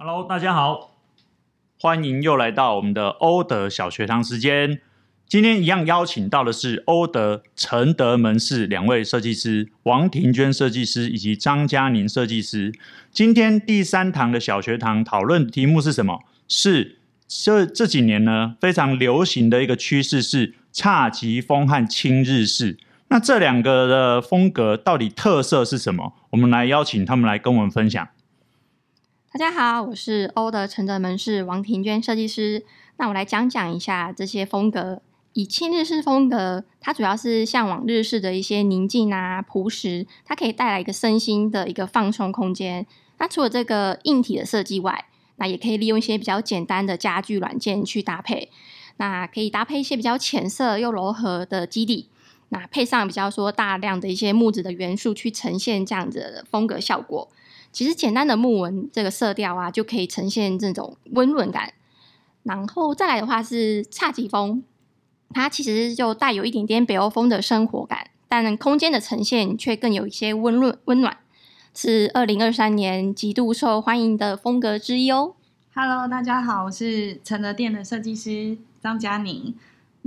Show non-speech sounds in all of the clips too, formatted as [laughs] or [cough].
Hello，大家好，欢迎又来到我们的欧德小学堂时间。今天一样邀请到的是欧德承德门市两位设计师，王庭娟设计师以及张嘉宁设计师。今天第三堂的小学堂讨论题目是什么？是这这几年呢非常流行的一个趋势是侘寂风和轻日式。那这两个的风格到底特色是什么？我们来邀请他们来跟我们分享。大家好，我是欧德承德门市王庭娟设计师。那我来讲讲一下这些风格。以轻日式风格，它主要是向往日式的一些宁静啊、朴实，它可以带来一个身心的一个放松空间。那除了这个硬体的设计外，那也可以利用一些比较简单的家具软件去搭配。那可以搭配一些比较浅色又柔和的基底，那配上比较说大量的一些木质的元素去呈现这样子的风格效果。其实简单的木纹这个色调啊，就可以呈现这种温润感。然后再来的话是侘寂风，它其实就带有一点点北欧风的生活感，但空间的呈现却更有一些温润温暖，是二零二三年极度受欢迎的风格之一哦。Hello，大家好，我是承德店的设计师张嘉宁。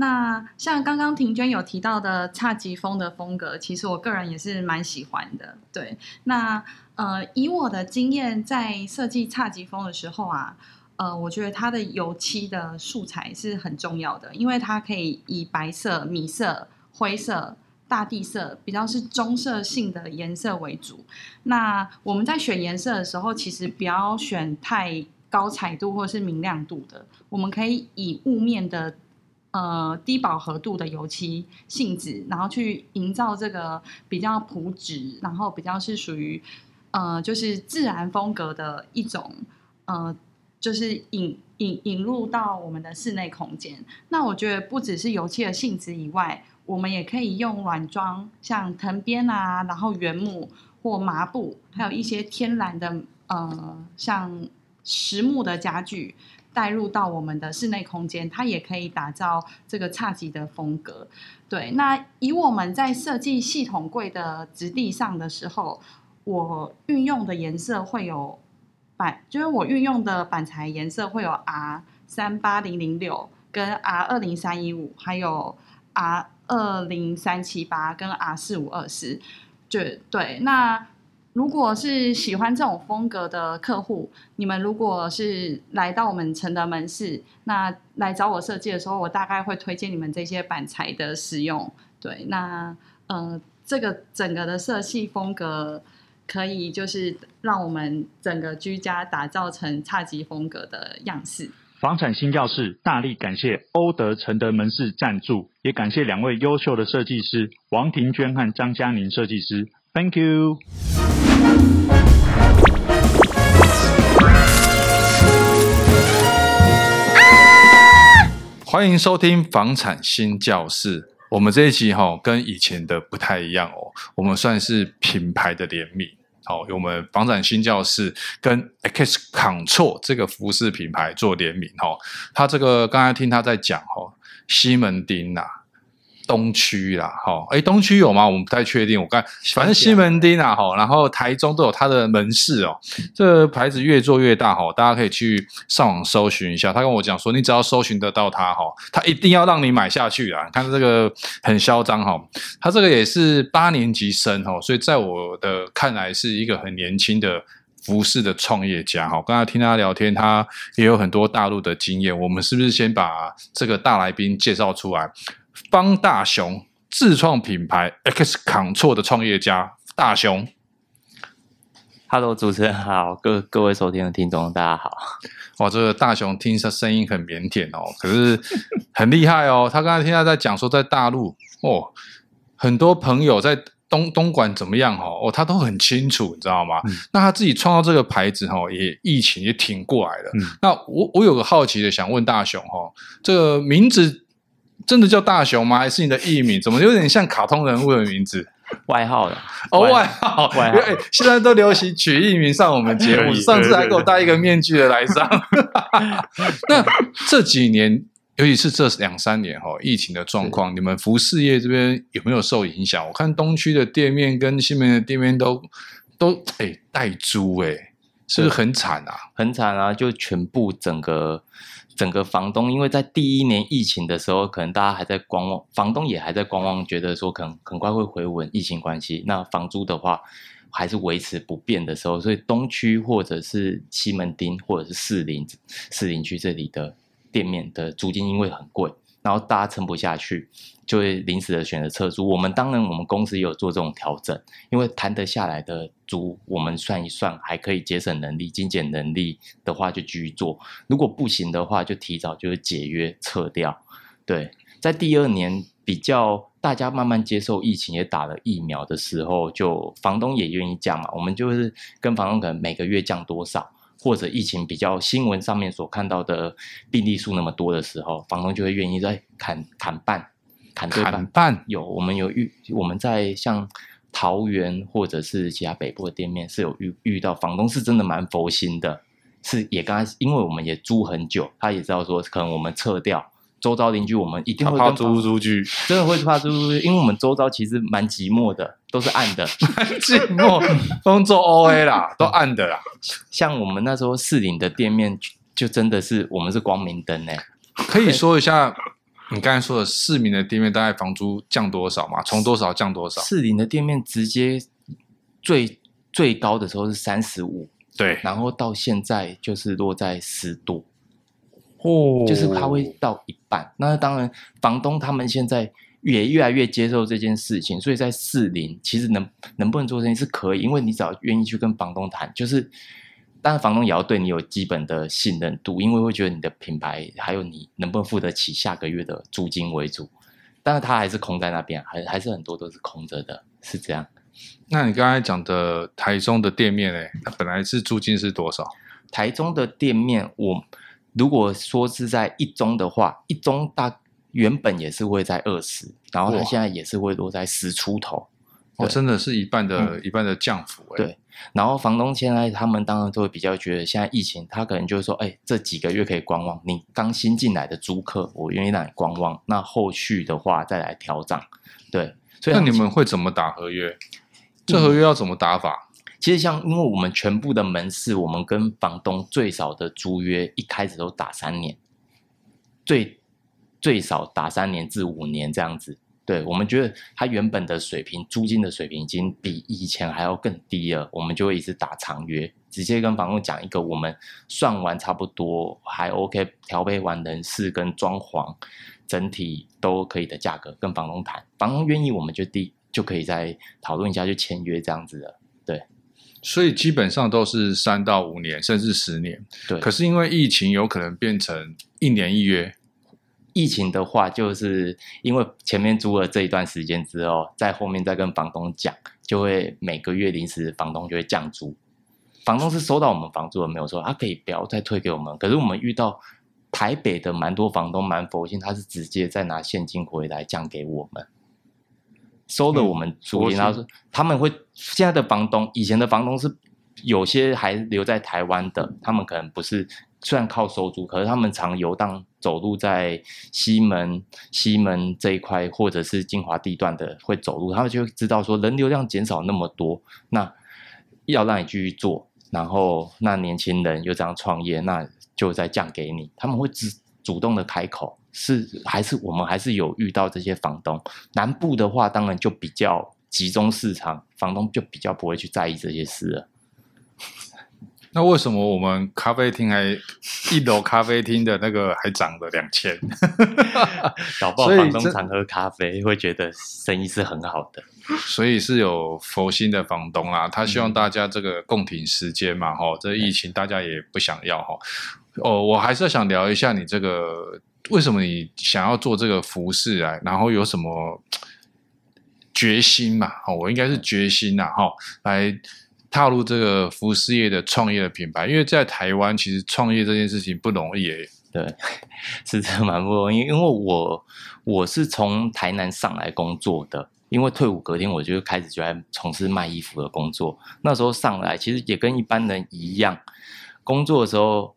那像刚刚庭娟有提到的侘寂风的风格，其实我个人也是蛮喜欢的。对，那呃，以我的经验，在设计侘寂风的时候啊，呃，我觉得它的油漆的素材是很重要的，因为它可以以白色、米色、灰色、大地色比较是棕色性的颜色为主。那我们在选颜色的时候，其实不要选太高彩度或是明亮度的，我们可以以雾面的。呃，低饱和度的油漆性质，然后去营造这个比较朴质，然后比较是属于呃，就是自然风格的一种呃，就是引引引入到我们的室内空间。那我觉得不只是油漆的性质以外，我们也可以用软装，像藤编啊，然后原木或麻布，还有一些天然的呃，像实木的家具。带入到我们的室内空间，它也可以打造这个侘寂的风格。对，那以我们在设计系统柜的质地上的时候，我运用的颜色会有板，就是我运用的板材颜色会有 R 三八零零六跟 R 二零三一五，还有 R 二零三七八跟 R 四五二四。就对，那。如果是喜欢这种风格的客户，你们如果是来到我们承德门市，那来找我设计的时候，我大概会推荐你们这些板材的使用。对，那呃，这个整个的色系风格可以就是让我们整个居家打造成侘寂风格的样式。房产新教室大力感谢欧德承德门市赞助，也感谢两位优秀的设计师王庭娟和张嘉宁设计师。Thank you。欢迎收听房产新教室。我们这一集哈跟以前的不太一样哦，我们算是品牌的联名。好，我们房产新教室跟 X-Control 这个服饰品牌做联名哈。他这个刚才听他在讲哈，西门町呐。东区啦，哈，哎，东区有吗？我们不太确定。我看，反正西门町啊，哈，然后台中都有它的门市哦。这个牌子越做越大，哈，大家可以去上网搜寻一下。他跟我讲说，你只要搜寻得到它，哈，他一定要让你买下去啊。看这个很嚣张，哈，他这个也是八年级生，哈，所以在我的看来是一个很年轻的服饰的创业家，哈。刚才听他聊天，他也有很多大陆的经验。我们是不是先把这个大来宾介绍出来？方大雄，自创品牌 X-Control 的创业家大雄。Hello，主持人好，各各位收听的听众大家好。哇，这个大雄听他声音很腼腆哦，可是很厉害哦。[laughs] 他刚才听他在讲说，在大陆哦，很多朋友在东东莞怎么样哦，哦，他都很清楚，你知道吗？嗯、那他自己创造这个牌子哦，也疫情也挺过来了。嗯、那我我有个好奇的想问大雄哦，这个名字。真的叫大雄吗？还是你的艺名？怎么有点像卡通人物的名字？外号的哦，外号。外号。现在都流行取艺名上我们节目，上次还给我戴一个面具的来上。[laughs] 那这几年，尤其是这两三年哈，疫情的状况，你们服饰业这边有没有受影响？我看东区的店面跟西门的店面都都哎带租哎。是不是很惨啊？很惨啊！就全部整个整个房东，因为在第一年疫情的时候，可能大家还在观望，房东也还在观望，觉得说可能很快会回稳，疫情关系，那房租的话还是维持不变的时候，所以东区或者是西门町或者是士林士林区这里的店面的租金因为很贵。然后大家撑不下去，就会临时的选择撤租。我们当然，我们公司也有做这种调整，因为谈得下来的租，我们算一算还可以节省能力、精简能力的话，就继续做。如果不行的话，就提早就是解约撤掉。对，在第二年比较大家慢慢接受疫情，也打了疫苗的时候，就房东也愿意降嘛。我们就是跟房东可能每个月降多少。或者疫情比较新闻上面所看到的病例数那么多的时候，房东就会愿意再砍砍半，砍。砍半有，我们有遇，我们在像桃园或者是其他北部的店面是有遇遇到房东是真的蛮佛心的，是也刚开始，因为我们也租很久，他也知道说可能我们撤掉。周遭邻居，我们一定会怕租出去，真的会怕租出去，因为我们周遭其实蛮寂寞的，都是暗的，[laughs] 蛮寂寞，工作 OA 啦，都暗的啦。[laughs] 像我们那时候士林的店面，就真的是我们是光明灯呢。可以说一下，你刚才说的市民的店面大概房租降多少嘛？从多少降多少？市林的店面直接最最高的时候是三十五，对，然后到现在就是落在十多。哦，就是它会到一半。那当然，房东他们现在也越来越接受这件事情，所以在四零其实能能不能做生意是可以，因为你只要愿意去跟房东谈，就是当然房东也要对你有基本的信任度，因为会觉得你的品牌还有你能不能付得起下个月的租金为主。但是它还是空在那边，还还是很多都是空着的，是这样。那你刚才讲的台中的店面呢？本来是租金是多少？台中的店面我。如果说是在一中的话，一中大原本也是会在二十，然后它现在也是会落在十出头，哦，真的是一半的、嗯、一半的降幅哎。对，然后房东现在他们当然都会比较觉得现在疫情，他可能就是说，哎，这几个月可以观望，你刚新进来的租客，我愿意让你观望，那后续的话再来调涨。对，所以那你们会怎么打合约？这合约要怎么打法？嗯其实像，因为我们全部的门市，我们跟房东最少的租约一开始都打三年，最最少打三年至五年这样子。对，我们觉得它原本的水平，租金的水平已经比以前还要更低了，我们就会一直打长约，直接跟房东讲一个我们算完差不多还 OK，调配完人事跟装潢，整体都可以的价格跟房东谈，房东愿意我们就第就可以再讨论一下就签约这样子的，对。所以基本上都是三到五年，甚至十年。对。可是因为疫情，有可能变成一年一约。疫情的话，就是因为前面租了这一段时间之后，在后面再跟房东讲，就会每个月临时房东就会降租。房东是收到我们房租的，没有说他可以不要再退给我们。可是我们遇到台北的蛮多房东蛮佛心，他是直接再拿现金回来降给我们。收了我们租金，然后说他们会现在的房东，以前的房东是有些还留在台湾的，他们可能不是虽然靠收租，可是他们常游荡走路在西门西门这一块或者是金华地段的会走路，他们就知道说人流量减少那么多，那要让你继续做，然后那年轻人又这样创业，那就再降给你，他们会主主动的开口。是还是我们还是有遇到这些房东，南部的话当然就比较集中市场，房东就比较不会去在意这些事了。那为什么我们咖啡厅还一楼咖啡厅的那个还涨了两千？[laughs] 搞不好房东常喝咖啡，会觉得生意是很好的。所以是有佛心的房东啦，他希望大家这个共挺时间嘛，哈、嗯，这疫情大家也不想要哈。哦，我还是想聊一下你这个。为什么你想要做这个服饰啊？然后有什么决心嘛？哦，我应该是决心呐，哈，来踏入这个服饰业的创业的品牌。因为在台湾，其实创业这件事情不容易诶。对，[laughs] 是真的蛮不容易。因为我我是从台南上来工作的，因为退伍隔天我就开始就在从事卖衣服的工作。那时候上来，其实也跟一般人一样，工作的时候。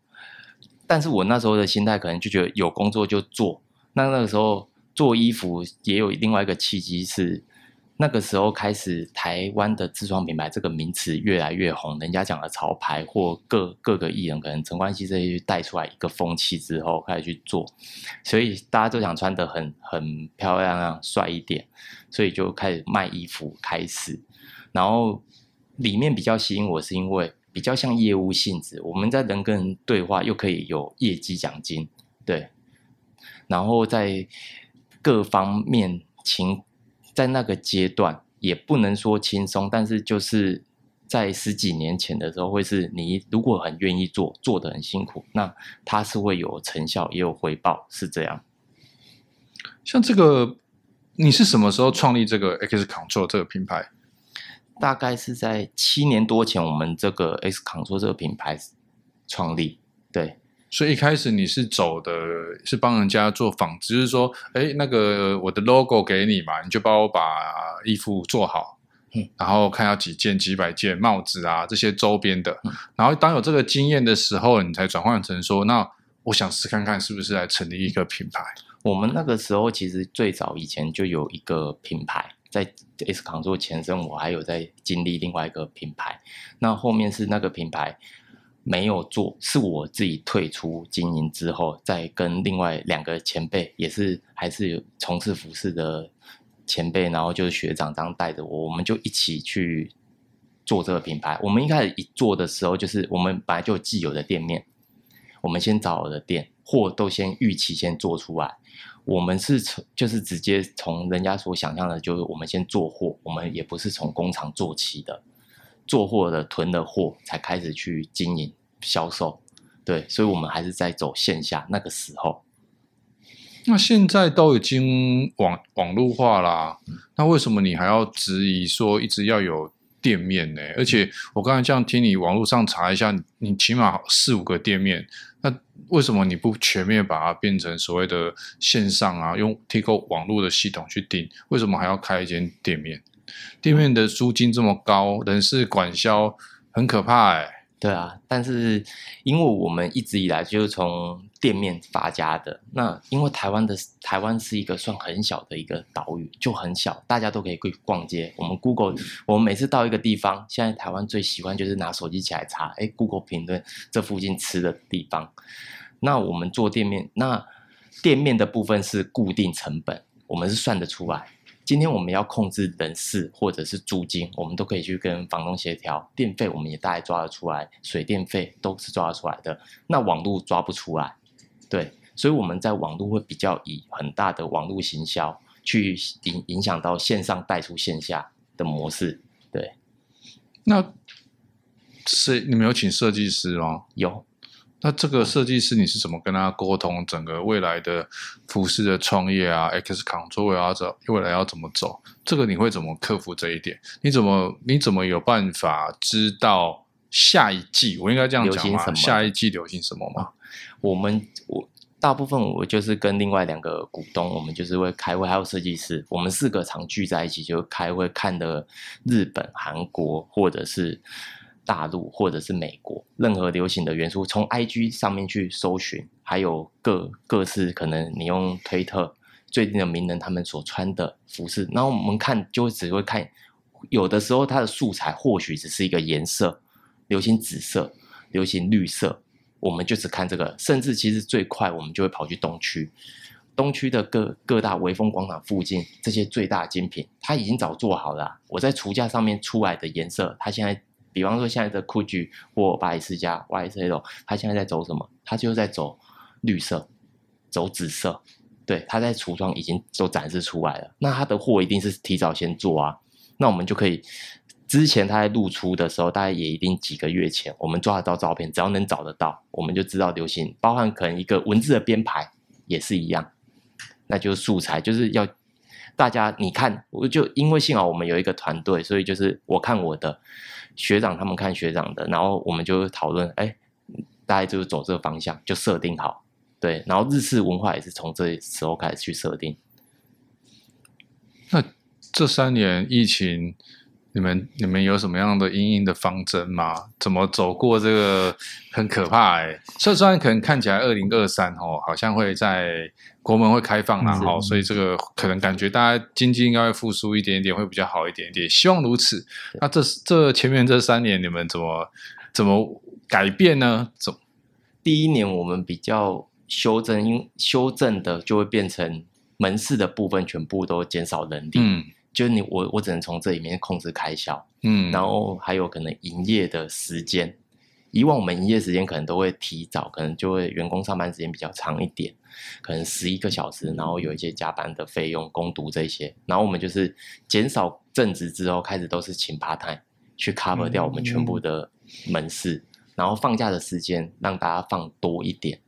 但是我那时候的心态可能就觉得有工作就做。那那个时候做衣服也有另外一个契机是，那个时候开始，台湾的自创品牌这个名词越来越红，人家讲的潮牌或各各个艺人可能陈冠希这些带出来一个风气之后，开始去做，所以大家都想穿得很很漂亮啊，帅一点，所以就开始卖衣服开始，然后里面比较吸引我是因为比较像业务性质，我们在人跟人对话又可以有业绩奖金，对，然后在各方面情。在那个阶段也不能说轻松，但是就是在十几年前的时候，会是你如果很愿意做，做的很辛苦，那它是会有成效，也有回报，是这样。像这个，你是什么时候创立这个 X Control 这个品牌？大概是在七年多前，我们这个 X Control 这个品牌创立，对。所以一开始你是走的是帮人家做纺织，就是说，哎，那个我的 logo 给你嘛，你就帮我把衣服做好，嗯，然后看要几件、几百件帽子啊这些周边的，嗯，然后当有这个经验的时候，你才转换成说，那我想试看看是不是来成立一个品牌。我们那个时候其实最早以前就有一个品牌，在 X Control 前身，我还有在经历另外一个品牌，那后面是那个品牌。没有做，是我自己退出经营之后，再跟另外两个前辈，也是还是从事服饰的前辈，然后就是学长这样带着我，我们就一起去做这个品牌。我们一开始一做的时候，就是我们本来就既有的店面，我们先找的店，货都先预期先做出来。我们是从就是直接从人家所想象的，就是我们先做货，我们也不是从工厂做起的。做货的囤的货才开始去经营销售，对，所以我们还是在走线下那个时候。那现在都已经网网络化啦，那为什么你还要质疑说一直要有店面呢？而且我刚才这样听你网络上查一下，你起码四五个店面，那为什么你不全面把它变成所谓的线上啊？用提供网络的系统去订，为什么还要开一间店面？店面的租金这么高，人事管销很可怕哎、欸。对啊，但是因为我们一直以来就是从店面发家的，那因为台湾的台湾是一个算很小的一个岛屿，就很小，大家都可以去逛街。我们 Google，我们每次到一个地方，现在台湾最喜欢就是拿手机起来查，哎，Google 评论这附近吃的地方。那我们做店面，那店面的部分是固定成本，我们是算得出来。今天我们要控制人事或者是租金，我们都可以去跟房东协调。电费我们也大概抓得出来，水电费都是抓得出来的。那网络抓不出来，对，所以我们在网络会比较以很大的网络行销去影影响到线上带出线下的模式。对，那是你们有请设计师吗？有。那这个设计师你是怎么跟他沟通整个未来的服饰的创业啊？X Control 未来要走，未来要怎么走？这个你会怎么克服这一点？你怎么你怎么有办法知道下一季？我应该这样讲吗？下一季流行什么吗？我们我大部分我就是跟另外两个股东，我们就是会开会，还有设计师，我们四个常聚在一起就开会，看的日本、韩国或者是。大陆或者是美国，任何流行的元素，从 IG 上面去搜寻，还有各各式可能你用推特最近的名人他们所穿的服饰，然后我们看就只会看，有的时候它的素材或许只是一个颜色，流行紫色，流行绿色，我们就只看这个，甚至其实最快我们就会跑去东区，东区的各各大微风广场附近这些最大精品，它已经早做好了，我在橱架上面出来的颜色，它现在。比方说，现在的 GUCCI 或巴黎世家 YSL，他现在在走什么？他就在走绿色，走紫色。对，他在橱窗已经都展示出来了。那他的货一定是提早先做啊。那我们就可以，之前他在露出的时候，大概也一定几个月前，我们抓得到照片，只要能找得到，我们就知道流行。包含可能一个文字的编排也是一样，那就是素材，就是要大家你看，我就因为幸好我们有一个团队，所以就是我看我的。学长他们看学长的，然后我们就讨论，哎，大家就是走这个方向，就设定好，对。然后日式文化也是从这时候开始去设定。那这三年疫情你们你们有什么样的阴影的方针吗？怎么走过这个很可怕哎、欸？虽虽然可能看起来二零二三哦，好像会在国门会开放然后，所以这个可能感觉大家经济应该会复苏一点点，会比较好一点点，希望如此。那这这前面这三年你们怎么怎么改变呢？怎第一年我们比较修正，因修正的就会变成门市的部分全部都减少人力。嗯。就是你我我只能从这里面控制开销，嗯，然后还有可能营业的时间，以往我们营业时间可能都会提早，可能就会员工上班时间比较长一点，可能十一个小时，然后有一些加班的费用、工读这些，然后我们就是减少正职之后，开始都是请 part time 去 cover 掉我们全部的门市，嗯、然后放假的时间让大家放多一点，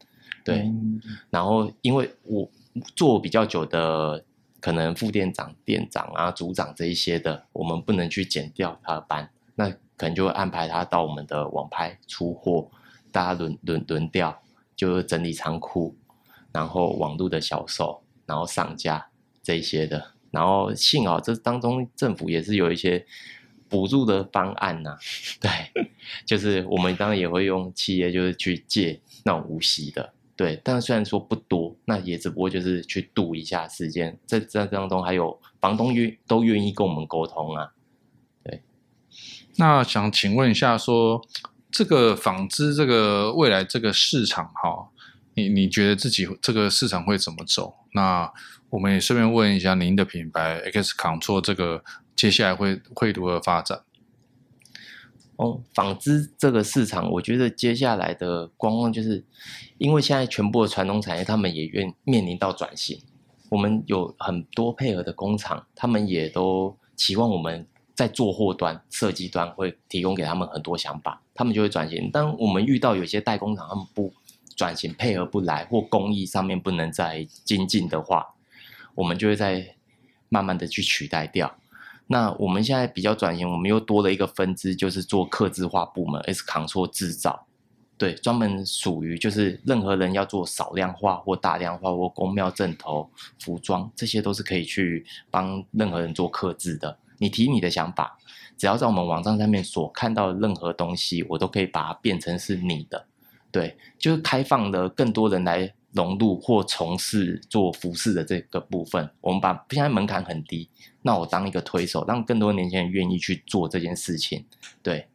对，嗯、然后因为我做比较久的。可能副店长、店长啊、组长这一些的，我们不能去减掉他的班，那可能就会安排他到我们的网拍出货，大家轮轮轮调，就是整理仓库，然后网络的销售，然后上架这一些的。然后幸好这当中政府也是有一些补助的方案呐、[laughs] 对，就是我们当然也会用企业就是去借那种无息的。对，但虽然说不多，那也只不过就是去度一下时间。在这当中，还有房东愿都愿意跟我们沟通啊。对，那想请问一下说，说这个纺织这个未来这个市场哈，你你觉得自己这个市场会怎么走？那我们也顺便问一下您的品牌 X Control 这个接下来会会如何发展？哦，纺织这个市场，我觉得接下来的观望就是，因为现在全部的传统产业，他们也愿面临到转型。我们有很多配合的工厂，他们也都期望我们在做货端、设计端会提供给他们很多想法，他们就会转型。当我们遇到有些代工厂他们不转型、配合不来，或工艺上面不能再精进的话，我们就会在慢慢的去取代掉。那我们现在比较转型，我们又多了一个分支，就是做客制化部门，S 扛错制造，对，专门属于就是任何人要做少量化或大量化或公庙阵头服装，这些都是可以去帮任何人做客制的。你提你的想法，只要在我们网站上面所看到任何东西，我都可以把它变成是你的，对，就是开放的更多人来。融入或从事做服饰的这个部分，我们把现在门槛很低，那我当一个推手，让更多年轻人愿意去做这件事情。对，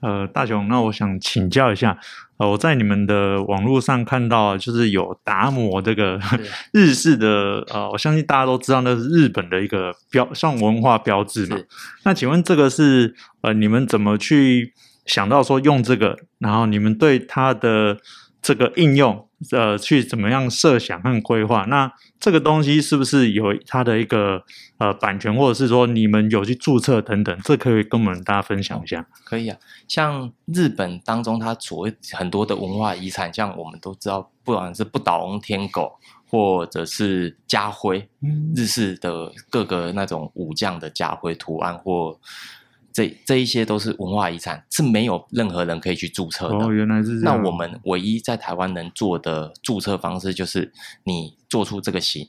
呃，大雄，那我想请教一下，呃，我在你们的网络上看到，就是有达摩这个 [laughs] 日式的，呃，我相信大家都知道那是日本的一个标，像文化标志嘛。那请问这个是呃，你们怎么去想到说用这个？然后你们对它的这个应用，呃，去怎么样设想和规划？那这个东西是不是有它的一个呃版权，或者是说你们有去注册等等？这可以跟我们大家分享一下。可以啊，像日本当中，它所谓很多的文化遗产，像我们都知道，不管是不倒翁天狗，或者是家徽，日式的各个那种武将的家徽图案或。这这一些都是文化遗产，是没有任何人可以去注册的。哦，原来是这样。那我们唯一在台湾能做的注册方式，就是你做出这个形，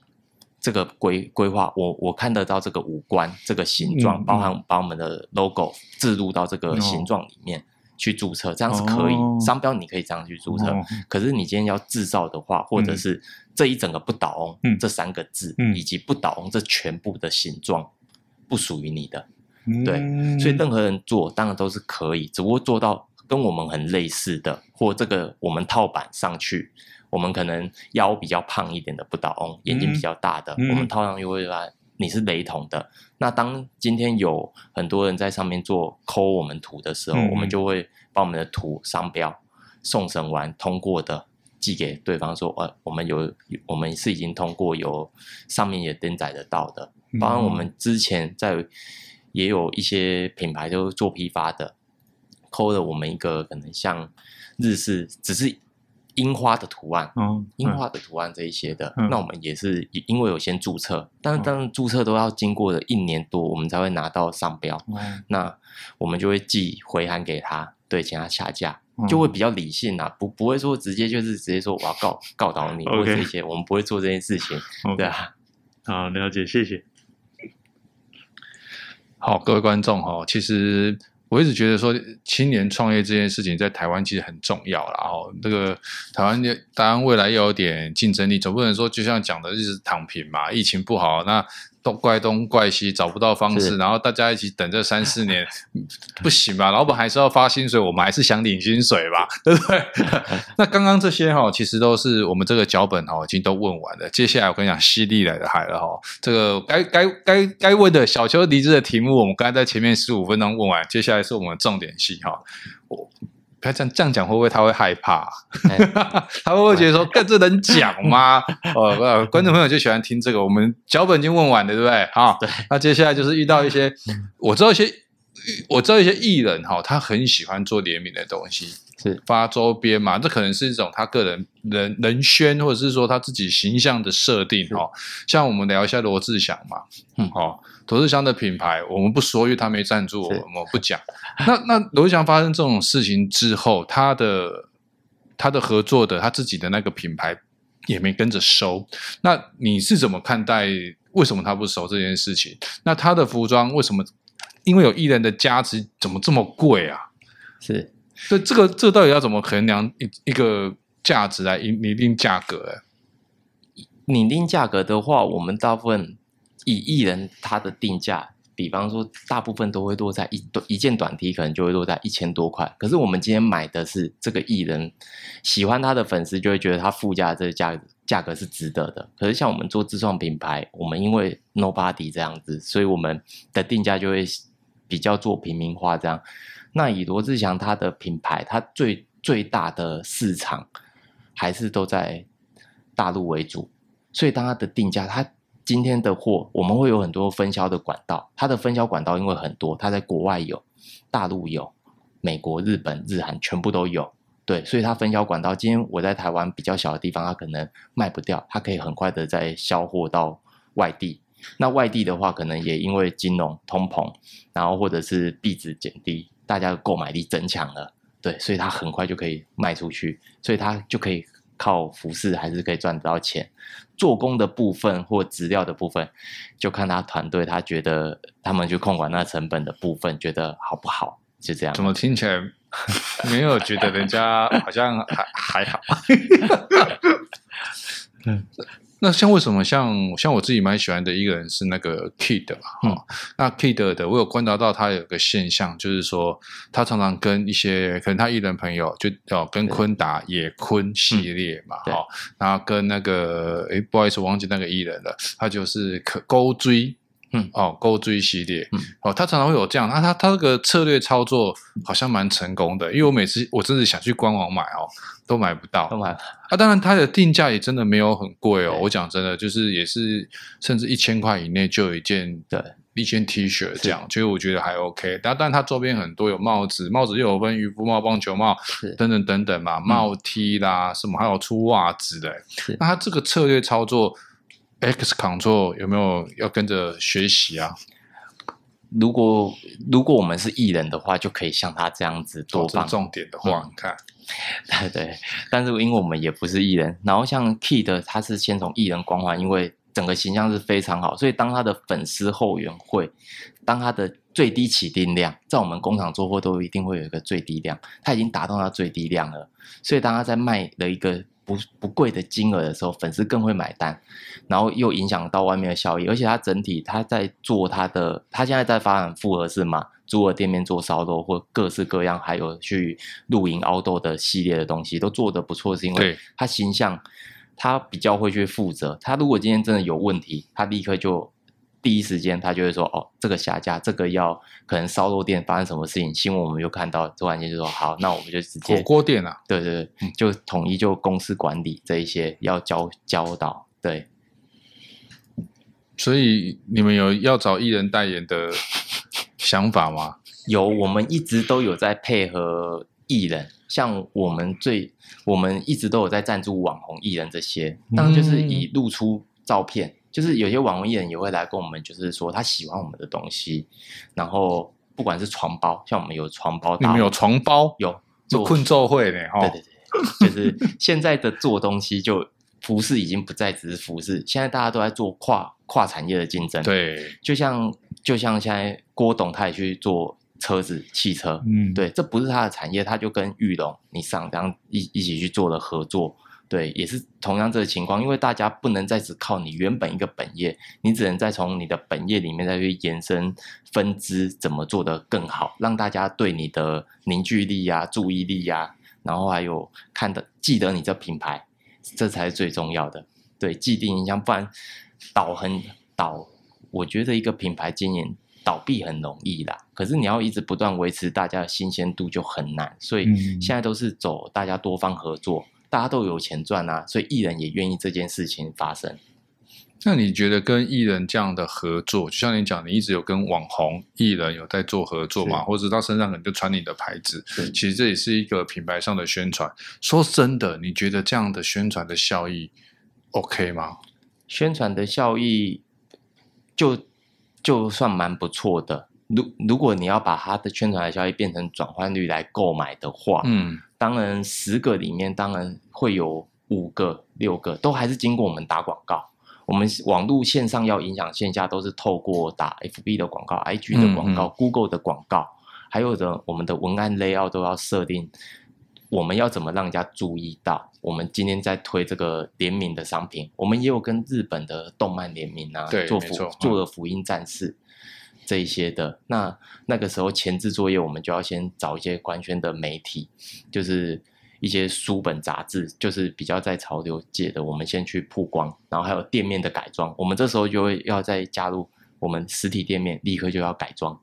这个规规划，我我看得到这个五官，这个形状，嗯、包含把我们的 logo 置入到这个形状里面去注册，这样是可以。哦、商标你可以这样去注册，哦、可是你今天要制造的话，或者是这一整个不倒翁、嗯、这三个字，嗯、以及不倒翁这全部的形状，不属于你的。对，所以任何人做当然都是可以，只不过做到跟我们很类似的，或这个我们套板上去，我们可能腰比较胖一点的不倒翁，眼睛比较大的，嗯、我们套上去会发你是雷同的。那当今天有很多人在上面做抠我们图的时候，嗯、我们就会把我们的图商标送审完通过的寄给对方说，呃，我们有我们是已经通过，有上面也登载得到的，包括我们之前在。也有一些品牌都做批发的，抠了我们一个可能像日式，只是樱花的图案，嗯，樱花的图案这一些的，嗯、那我们也是因为有先注册，但是当然注册都要经过了一年多，我们才会拿到商标，嗯、那我们就会寄回函给他，对，请他下架，就会比较理性啊，不不会说直接就是直接说我要告告倒你或者这些，我们不会做这件事情.对啊，好，了解，谢谢。好，各位观众哈，其实。我一直觉得说，青年创业这件事情在台湾其实很重要啦。哦，这个台湾当然未来要有点竞争力，总不能说就像讲的，就是躺平嘛。疫情不好，那。都怪东怪西，找不到方式，然后大家一起等这三四年，[laughs] 不行吧？老板还是要发薪水，我们还是想领薪水吧，对不对？[laughs] 那刚刚这些哈，其实都是我们这个脚本哈，已经都问完了。接下来我跟你讲，犀利来的海了哈，这个该该该该问的小丘离职的题目，我们刚才在前面十五分钟问完，接下来是我们的重点戏哈。我。他这样这样讲会不会他会害怕？欸、[laughs] 他会不会觉得说，跟这能讲吗？[laughs] 哦，观众朋友就喜欢听这个。我们脚本已经问完了，对不对？好，对。那接下来就是遇到一些，我知道一些，我知道一些艺人哈，他很喜欢做联名的东西，是发周边嘛？这可能是一种他个人人人宣，或者是说他自己形象的设定哦。像我们聊一下罗志祥嘛，嗯，好。罗志祥的品牌，我们不说，因为他没赞助我们，我们不讲。[laughs] 那那罗志祥发生这种事情之后，他的他的合作的他自己的那个品牌也没跟着收。那你是怎么看待？为什么他不收这件事情？那他的服装为什么？因为有艺人的加持，怎么这么贵啊？是，所以这个这个到底要怎么衡量一一个价值来拟定价格？哎，拟定价格的话，我们大部分。以艺人他的定价，比方说大部分都会落在一一件短 T，可能就会落在一千多块。可是我们今天买的是这个艺人，喜欢他的粉丝就会觉得他附加的这个价价格是值得的。可是像我们做自创品牌，我们因为 Nobody 这样子，所以我们的定价就会比较做平民化这样。那以罗志祥他的品牌，他最最大的市场还是都在大陆为主，所以当他的定价他。今天的货，我们会有很多分销的管道。它的分销管道因为很多，它在国外有，大陆有，美国、日本、日韩全部都有。对，所以它分销管道，今天我在台湾比较小的地方，它可能卖不掉，它可以很快的再销货到外地。那外地的话，可能也因为金融通膨，然后或者是币值减低，大家的购买力增强了，对，所以它很快就可以卖出去，所以它就可以。靠服饰还是可以赚得到钱，做工的部分或资料的部分，就看他团队，他觉得他们去控管那成本的部分，觉得好不好？就这样。怎么听起来没有觉得人家好像还还好？嗯。[laughs] 那像为什么像像我自己蛮喜欢的一个人是那个 Kid 嘛，哈、嗯，那 Kid 的我有观察到他有个现象，就是说他常常跟一些可能他艺人朋友就哦跟坤达野坤系列嘛，哈、嗯，然后跟那个诶不好意思我忘记那个艺人了，他就是可勾追。嗯，哦，勾追系列，嗯，哦，他常常会有这样，那他他这个策略操作好像蛮成功的，因为我每次我真的想去官网买哦，都买不到，都买。啊，当然它的定价也真的没有很贵哦，我讲真的，就是也是甚至一千块以内就有一件，对，一件 T 恤这样，所以我觉得还 OK，但但它周边很多有帽子，帽子又有分渔夫帽、棒球帽等等等等嘛，帽 T 啦、嗯、什么，还有出袜子的，那它这个策略操作。XControl 有没有要跟着学习啊？如果如果我们是艺人的话，就可以像他这样子多放重点的话，嗯、你看，[laughs] 对对。但是因为我们也不是艺人，然后像 Kid 他是先从艺人光环，因为整个形象是非常好，所以当他的粉丝后援会，当他的最低起订量，在我们工厂做货都一定会有一个最低量，他已经达到他最低量了，所以当他在卖了一个。不不贵的金额的时候，粉丝更会买单，然后又影响到外面的效益，而且他整体他在做他的，他现在在发展复合式嘛，租了店面做烧肉或各式各样，还有去露营、凹豆的系列的东西都做得不错，是因为他形象，他比较会去负责，他如果今天真的有问题，他立刻就。第一时间他就会说：“哦，这个下架，这个要可能烧肉店发生什么事情，新闻我们就看到，突然间就说好，[laughs] 那我们就直接火锅店啊，对对对，嗯、就统一就公司管理这一些要教教导，对。所以你们有要找艺人代言的想法吗？有，我们一直都有在配合艺人，像我们最，我们一直都有在赞助网红艺人这些，当然就是以露出照片。嗯”就是有些网红艺人也会来跟我们，就是说他喜欢我们的东西，然后不管是床包，像我们有床包，你们有床包，有做困咒会的哈，对对对，就是现在的做东西就服饰已经不再只是服饰，现在大家都在做跨跨产业的竞争。对，就像就像现在郭董他也去做车子、汽车，嗯，对，这不是他的产业，他就跟玉龙、你上这样一一起去做了合作。对，也是同样这个情况，因为大家不能再只靠你原本一个本业，你只能再从你的本业里面再去延伸分支，怎么做得更好，让大家对你的凝聚力呀、啊、注意力呀、啊，然后还有看的记得你这品牌，这才是最重要的。对，既定印象，不然倒很倒，我觉得一个品牌经营倒闭很容易啦，可是你要一直不断维持大家的新鲜度就很难，所以现在都是走大家多方合作。大家都有钱赚啊，所以艺人也愿意这件事情发生。那你觉得跟艺人这样的合作，就像你讲，你一直有跟网红艺人有在做合作嘛，或者他身上可能就穿你的牌子，其实这也是一个品牌上的宣传。说真的，你觉得这样的宣传的效益 OK 吗？宣传的效益就就算蛮不错的。如如果你要把它的宣传的效益变成转换率来购买的话，嗯。当然，十个里面当然会有五个、六个都还是经过我们打广告。我们网络线上要影响线下，都是透过打 FB 的广告、IG 的广告、嗯嗯、Google 的广告，还有的我们的文案 layout 都要设定。我们要怎么让人家注意到？我们今天在推这个联名的商品，我们也有跟日本的动漫联名啊，对，做福做了福音战士。这一些的，那那个时候前置作业，我们就要先找一些官宣的媒体，就是一些书本杂志，就是比较在潮流界的，我们先去曝光，然后还有店面的改装，我们这时候就会要再加入我们实体店面，立刻就要改装，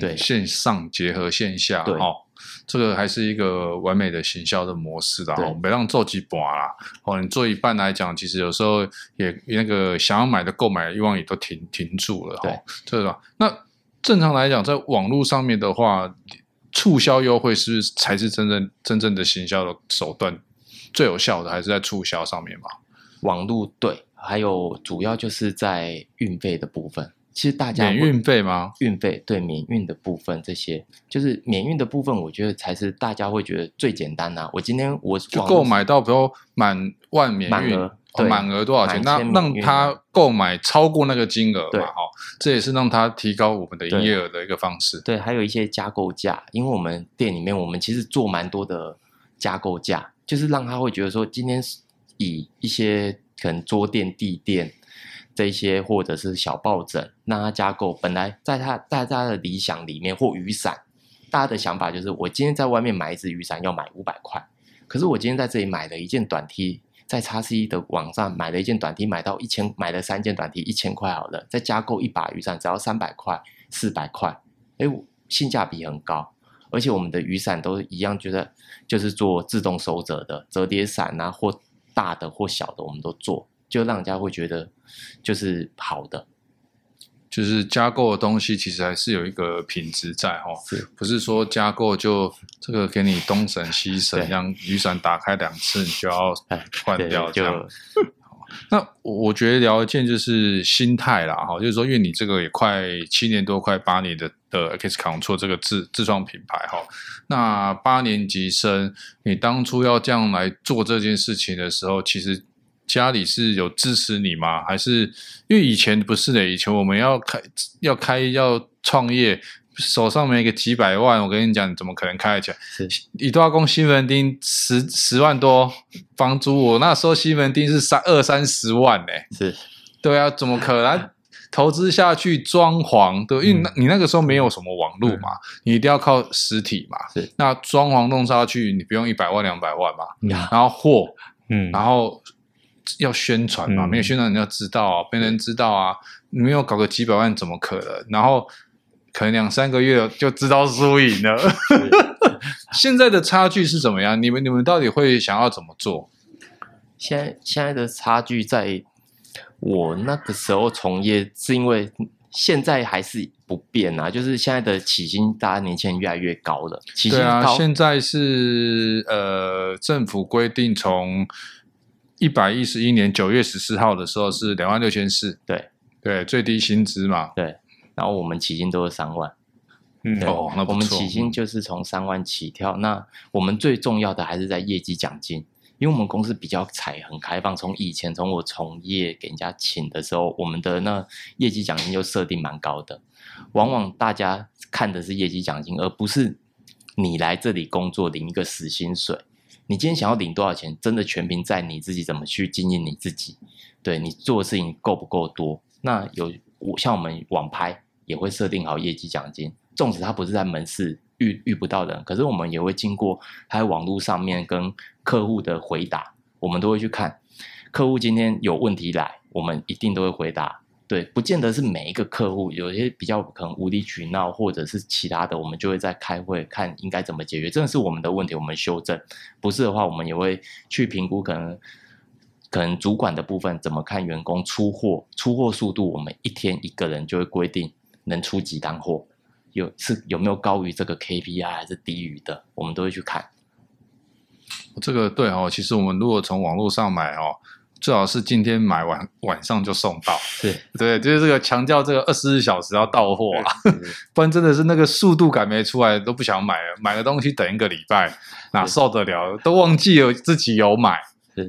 对，嗯、线上结合线下，对。哦这个还是一个完美的行销的模式啦，别让做几把啦。哦，你做一半来讲，其实有时候也那个想要买的购买的欲望也都停停住了。对，对吧？那正常来讲，在网络上面的话，促销优惠是不是才是真正真正的行销的手段？最有效的还是在促销上面吧？网络对，还有主要就是在运费的部分。其实大家免运费吗？运费对免运的部分，这些就是免运的部分，我觉得才是大家会觉得最简单呐、啊。我今天我就购买到比如满万免运，满额、哦、满额多少钱？那让他购买超过那个金额嘛，哦，这也是让他提高我们的营业额的一个方式。对，还有一些加购价，因为我们店里面我们其实做蛮多的加购价，就是让他会觉得说，今天以一些可能桌垫、地垫。这些或者是小抱枕，让他加购。本来在他在他的理想里面，或雨伞，大家的想法就是，我今天在外面买一支雨伞要买五百块，可是我今天在这里买了一件短 T，在 XC 的网上买了一件短 T，买到一千，买了三件短 T，一千块好了，再加购一把雨伞，只要三百块、四百块，哎，性价比很高。而且我们的雨伞都一样，觉得就是做自动收折的折叠伞啊，或大的或小的，我们都做。就让人家会觉得就是好的，就是加购的东西其实还是有一个品质在哈，是不是说加购就这个给你东省西省，让雨伞打开两次你就要换掉这样。[laughs] 那我觉得聊一件就是心态啦哈，就是说因为你这个也快七年多，快八年的的 X Control 这个自自创品牌哈，那八年级生，你当初要这样来做这件事情的时候，其实。家里是有支持你吗？还是因为以前不是的？以前我们要开要开要创业，手上没个几百万，我跟你讲，你怎么可能开得起来？是，一大公西门町十十万多房租，我那时候西门町是三二三十万呢。是，对啊，怎么可能投资下去装潢？对，因为那你那个时候没有什么网络嘛，你一定要靠实体嘛。是，那装潢弄下去，你不用一百万两百万嘛？然后货，嗯，然后。要宣传嘛，没有宣传你要知道啊，没人知道啊，你没有搞个几百万怎么可能？然后可能两三个月就知道输赢了。[laughs] 现在的差距是怎么样？你们你们到底会想要怎么做？现在现在的差距在我那个时候从业，是因为现在还是不变啊，就是现在的起薪，大家年轻人越来越高了。起薪高。对啊，现在是呃，政府规定从。一百一十一年九月十四号的时候是两万六千四，对对，最低薪资嘛，对。然后我们起薪都是三万，嗯哦，那不错。我们起薪就是从三万起跳。那我们最重要的还是在业绩奖金，因为我们公司比较采很开放，从以前从我从业给人家请的时候，我们的那业绩奖金就设定蛮高的，往往大家看的是业绩奖金，而不是你来这里工作领一个死薪水。你今天想要领多少钱，真的全凭在你自己怎么去经营你自己，对你做的事情够不够多。那有我像我们网拍也会设定好业绩奖金，纵使他不是在门市遇遇不到人，可是我们也会经过他在网络上面跟客户的回答，我们都会去看客户今天有问题来，我们一定都会回答。对，不见得是每一个客户，有些比较可能无理取闹或者是其他的，我们就会在开会看应该怎么解决。真的是我们的问题，我们修正；不是的话，我们也会去评估可能。可能主管的部分怎么看员工出货，出货速度，我们一天一个人就会规定能出几单货，有是有没有高于这个 KPI 还是低于的，我们都会去看。这个对哦，其实我们如果从网络上买哦，最好是今天买完晚上就送到。对对，就是这个强调这个二十四小时要到货啊，[laughs] 不然真的是那个速度感没出来都不想买了，买个东西等一个礼拜哪受得了？都忘记有自己有买。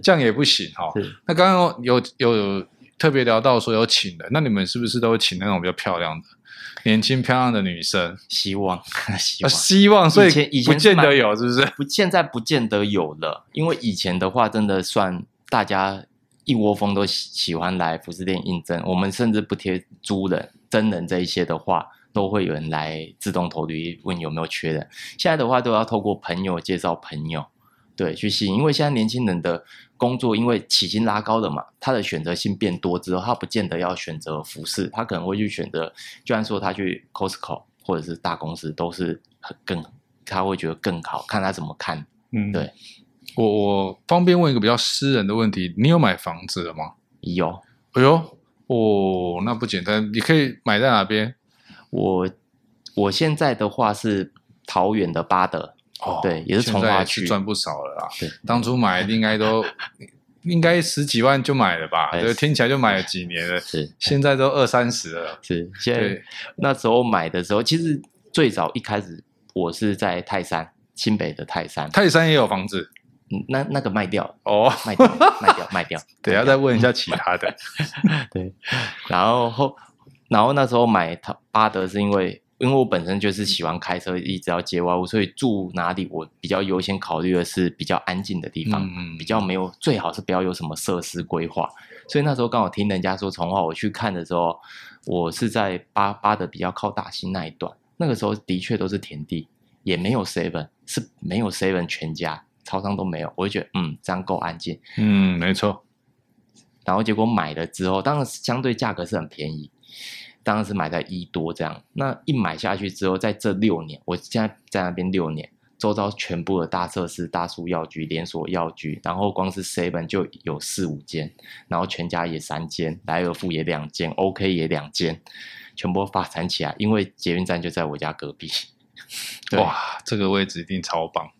这样也不行哈。那刚刚有有，有特别聊到说有请的，那你们是不是都会请那种比较漂亮的、年轻漂亮的女生？希望，[laughs] 希望，啊、希望。所以以前不见得有，是不是？不，现在不见得有了。因为以前的话，真的算大家一窝蜂都喜喜欢来服饰店应征。我们甚至不贴租人、真人这一些的话，都会有人来自动投递问有没有缺人。现在的话，都要透过朋友介绍朋友。对，去吸引，因为现在年轻人的工作，因为起薪拉高了嘛，他的选择性变多之后，他不见得要选择服饰，他可能会去选择，就算说他去 Costco 或者是大公司，都是很更，他会觉得更好，看他怎么看。嗯，对。我我方便问一个比较私人的问题，你有买房子了吗？有。哎呦，哦，那不简单，你可以买在哪边？我我现在的话是桃园的八德。哦，对，也是从化区赚不少了啦。对，当初买应该都 [laughs] 应该十几万就买了吧？对，听起来就买了几年了。是，现在都二三十了。是，现在那时候买的时候，其实最早一开始我是在泰山，新北的泰山。泰山也有房子？嗯，那那个卖掉哦，卖掉，卖掉，卖掉。[laughs] 等下再问一下其他的。[laughs] 对，然后后，然后那时候买他巴德是因为。因为我本身就是喜欢开车，一直要接外物，所以住哪里我比较优先考虑的是比较安静的地方，嗯、比较没有，最好是不要有什么设施规划。所以那时候刚好听人家说从化，我去看的时候，我是在巴巴德比较靠大兴那一段，那个时候的确都是田地，也没有 seven，是没有 seven 全家，超商都没有，我就觉得嗯，这样够安静，嗯，没错。然后结果买了之后，当然相对价格是很便宜。当然是买在一多这样，那一买下去之后，在这六年，我现在在那边六年，周遭全部的大设施、大树药局、连锁药局，然后光是 seven 就有四五间，然后全家也三间，莱尔富也两间，OK 也两间，全部发展起来，因为捷运站就在我家隔壁。[laughs] 哇，这个位置一定超棒。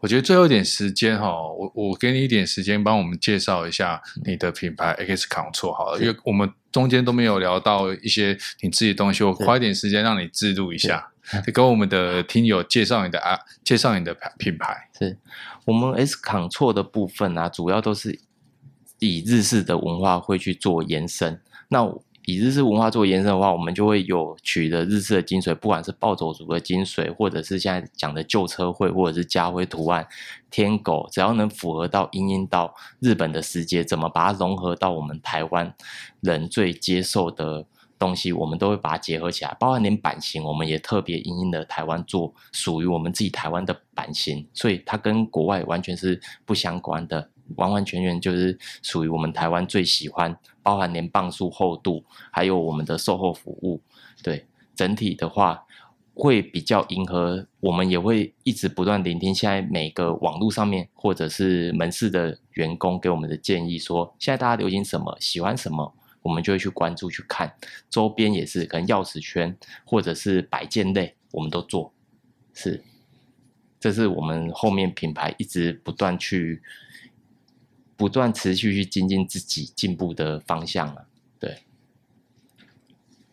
我觉得最后一点时间哈，我我给你一点时间，帮我们介绍一下你的品牌 X Control 好了，因为我们中间都没有聊到一些你自己的东西，我花一点时间让你自录一下，跟我们的听友介绍你的啊，介绍你的品牌。是。我们 X Control 的部分啊，主要都是以日式的文化会去做延伸。那以日式文化做延伸的话，我们就会有取得日式的精髓，不管是暴走族的精髓，或者是现在讲的旧车会，或者是家徽图案、天狗，只要能符合到因应到日本的时节，怎么把它融合到我们台湾人最接受的东西，我们都会把它结合起来。包含连版型，我们也特别因应的台湾做属于我们自己台湾的版型，所以它跟国外完全是不相关的。完完全全就是属于我们台湾最喜欢，包含连磅数厚度，还有我们的售后服务，对，整体的话会比较迎合。我们也会一直不断聆听现在每个网络上面或者是门市的员工给我们的建议，说现在大家流行什么，喜欢什么，我们就会去关注去看。周边也是，可能钥匙圈或者是摆件类，我们都做。是，这是我们后面品牌一直不断去。不断持续去精进自己进步的方向了，对，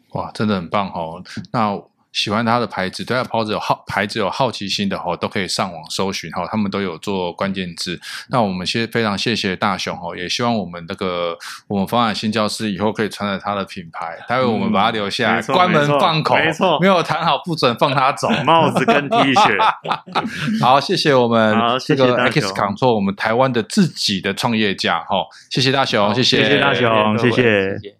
哇，真的很棒哦。那喜欢它的牌子，对它的牌子有好牌子有好奇心的哈，都可以上网搜寻哈，他们都有做关键字。那我们先非常谢谢大雄哈，也希望我们那个我们方案新教师以后可以传承他的品牌，待会我们把它留下来，嗯、关门放口，没错，没有谈好不准放他走，帽子跟 T 恤。[laughs] 好，谢谢我们这个 X Control，我们台湾的自己的创业家哈，谢谢大雄，谢谢，谢谢大雄，谢谢。谢谢